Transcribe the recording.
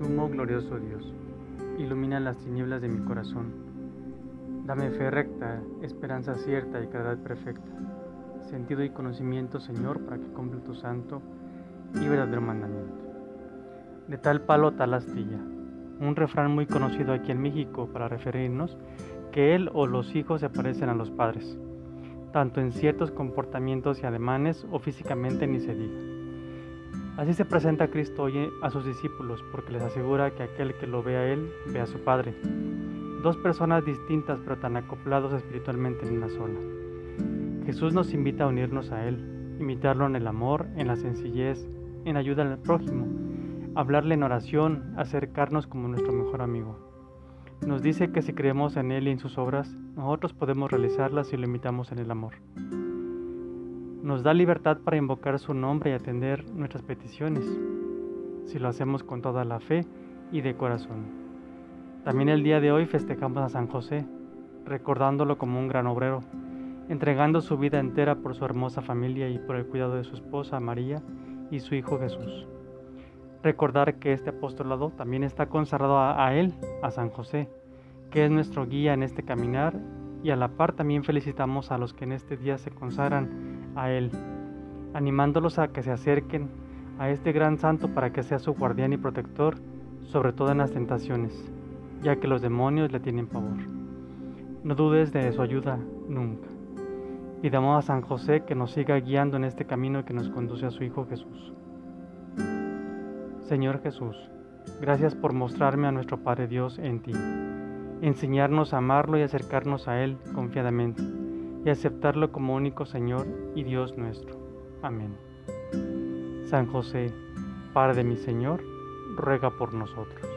glorioso Dios, ilumina las tinieblas de mi corazón. Dame fe recta, esperanza cierta y caridad perfecta, sentido y conocimiento, Señor, para que cumpla tu santo y verdadero mandamiento. De tal palo tal astilla, un refrán muy conocido aquí en México para referirnos que él o los hijos se parecen a los padres, tanto en ciertos comportamientos y ademanes o físicamente ni se diga. Así se presenta Cristo hoy a sus discípulos porque les asegura que aquel que lo ve a Él ve a su Padre. Dos personas distintas pero tan acoplados espiritualmente en una sola. Jesús nos invita a unirnos a Él, imitarlo en el amor, en la sencillez, en ayuda al prójimo, hablarle en oración, acercarnos como nuestro mejor amigo. Nos dice que si creemos en Él y en sus obras, nosotros podemos realizarlas si lo imitamos en el amor. Nos da libertad para invocar su nombre y atender nuestras peticiones, si lo hacemos con toda la fe y de corazón. También el día de hoy festejamos a San José, recordándolo como un gran obrero, entregando su vida entera por su hermosa familia y por el cuidado de su esposa María y su hijo Jesús. Recordar que este apostolado también está consagrado a, a él, a San José, que es nuestro guía en este caminar y a la par también felicitamos a los que en este día se consagran a Él, animándolos a que se acerquen a este gran santo para que sea su guardián y protector, sobre todo en las tentaciones, ya que los demonios le tienen pavor. No dudes de su ayuda nunca. Pidamos a San José que nos siga guiando en este camino que nos conduce a su Hijo Jesús. Señor Jesús, gracias por mostrarme a nuestro Padre Dios en ti, enseñarnos a amarlo y acercarnos a Él confiadamente y aceptarlo como único Señor y Dios nuestro. Amén. San José, Padre de mi Señor, ruega por nosotros.